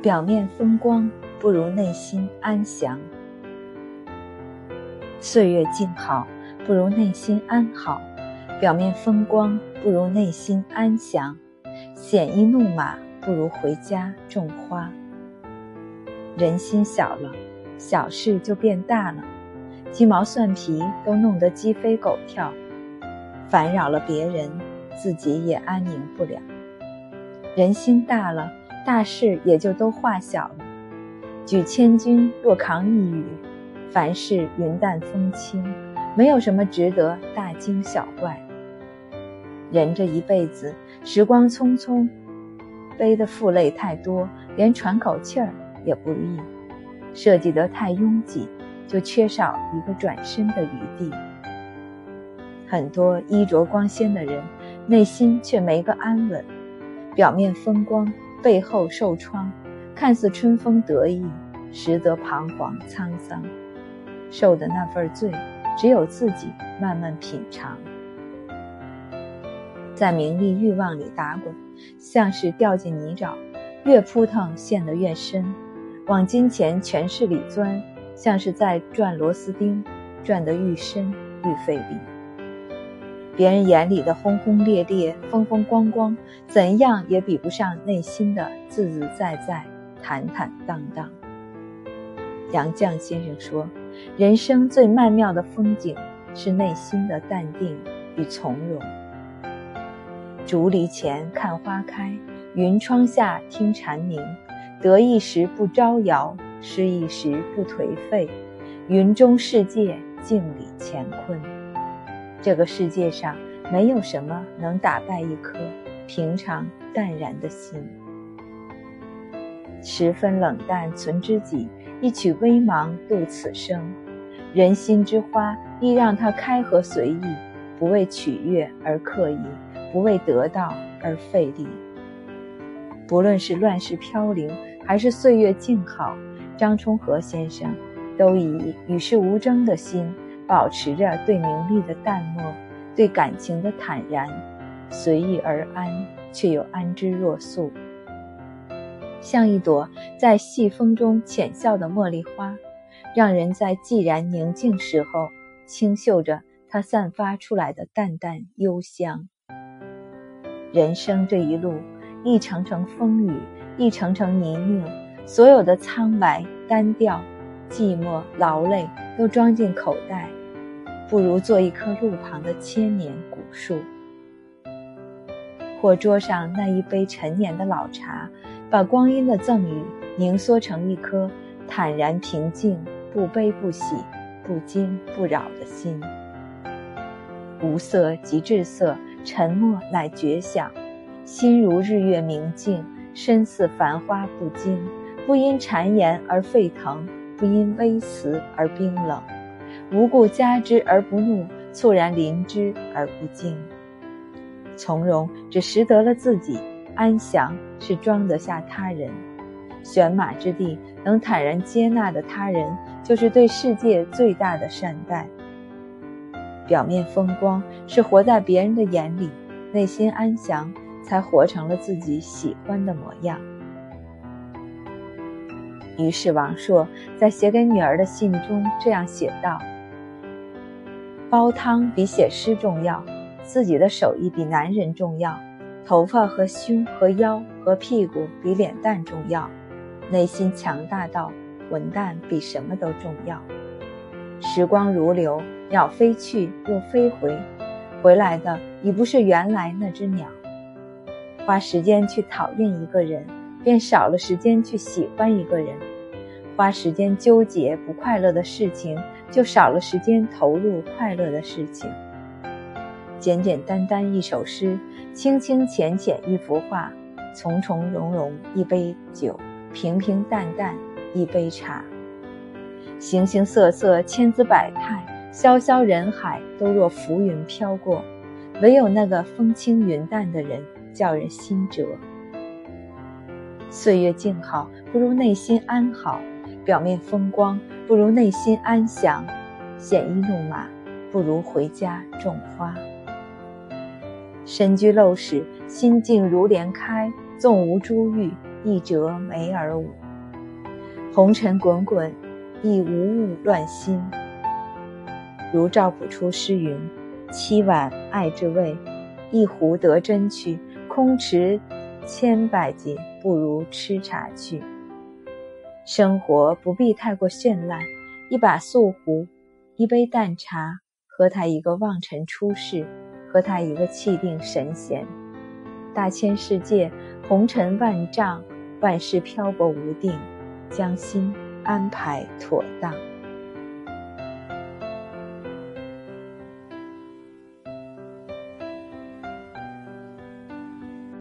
表面风光不如内心安详。岁月静好不如内心安好，表面风光不如内心安详，鲜衣怒马不如回家种花。人心小了，小事就变大了，鸡毛蒜皮都弄得鸡飞狗跳，烦扰了别人，自己也安宁不了。人心大了。大事也就都化小了，举千钧若扛一羽，凡事云淡风轻，没有什么值得大惊小怪。人这一辈子，时光匆匆，背的负累太多，连喘口气儿也不易；设计得太拥挤，就缺少一个转身的余地。很多衣着光鲜的人，内心却没个安稳，表面风光。背后受创，看似春风得意，实则彷徨沧桑。受的那份罪，只有自己慢慢品尝。在名利欲望里打滚，像是掉进泥沼，越扑腾陷得越深；往金钱权势里钻，像是在转螺丝钉，转得愈深愈费力。别人眼里的轰轰烈烈、风风光光，怎样也比不上内心的自自在在、坦坦荡荡。杨绛先生说：“人生最曼妙的风景，是内心的淡定与从容。竹篱前看花开，云窗下听蝉鸣。得意时不招摇，失意时不颓废。云中世界，镜里乾坤。”这个世界上没有什么能打败一颗平常淡然的心。十分冷淡存知己，一曲微茫度此生。人心之花，亦让它开合随意，不为取悦而刻意，不为得到而费力。不论是乱世飘零，还是岁月静好，张充和先生都以与世无争的心。保持着对名利的淡漠，对感情的坦然，随遇而安，却又安之若素，像一朵在细风中浅笑的茉莉花，让人在寂然宁静时候轻嗅着它散发出来的淡淡幽香。人生这一路，一程程风雨，一程程泥泞，所有的苍白、单调、寂寞、劳累，都装进口袋。不如做一棵路旁的千年古树，或桌上那一杯陈年的老茶，把光阴的赠予凝缩成一颗坦然平静、不悲不喜、不惊不扰的心。无色即至色，沉默乃觉响。心如日月明净，身似繁花不惊，不因谗言而沸腾，不因微词而冰冷。无故加之而不怒，猝然临之而不惊。从容只识得了自己，安详是装得下他人。选马之地，能坦然接纳的他人，就是对世界最大的善待。表面风光是活在别人的眼里，内心安详才活成了自己喜欢的模样。于是王朔在写给女儿的信中这样写道。煲汤比写诗重要，自己的手艺比男人重要，头发和胸和腰和屁股比脸蛋重要，内心强大到混蛋比什么都重要。时光如流，鸟飞去又飞回，回来的已不是原来那只鸟。花时间去讨厌一个人，便少了时间去喜欢一个人；花时间纠结不快乐的事情。就少了时间投入快乐的事情。简简单单一首诗，清清浅浅一幅画，从从容容一杯酒，平平淡淡一杯茶。形形色色，千姿百态，潇潇人海都若浮云飘过，唯有那个风轻云淡的人，叫人心折。岁月静好，不如内心安好；表面风光。不如内心安详，鲜衣怒马；不如回家种花。身居陋室，心静如莲开。纵无珠玉，一折梅而舞。红尘滚滚，亦无物乱心。如赵朴初诗云：“七碗爱之味，一壶得真趣。空持千百劫，不如吃茶去。”生活不必太过绚烂，一把素壶，一杯淡茶，和他一个望尘出世，和他一个气定神闲。大千世界，红尘万丈，万事漂泊无定，将心安排妥当。